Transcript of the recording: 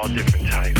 All different types.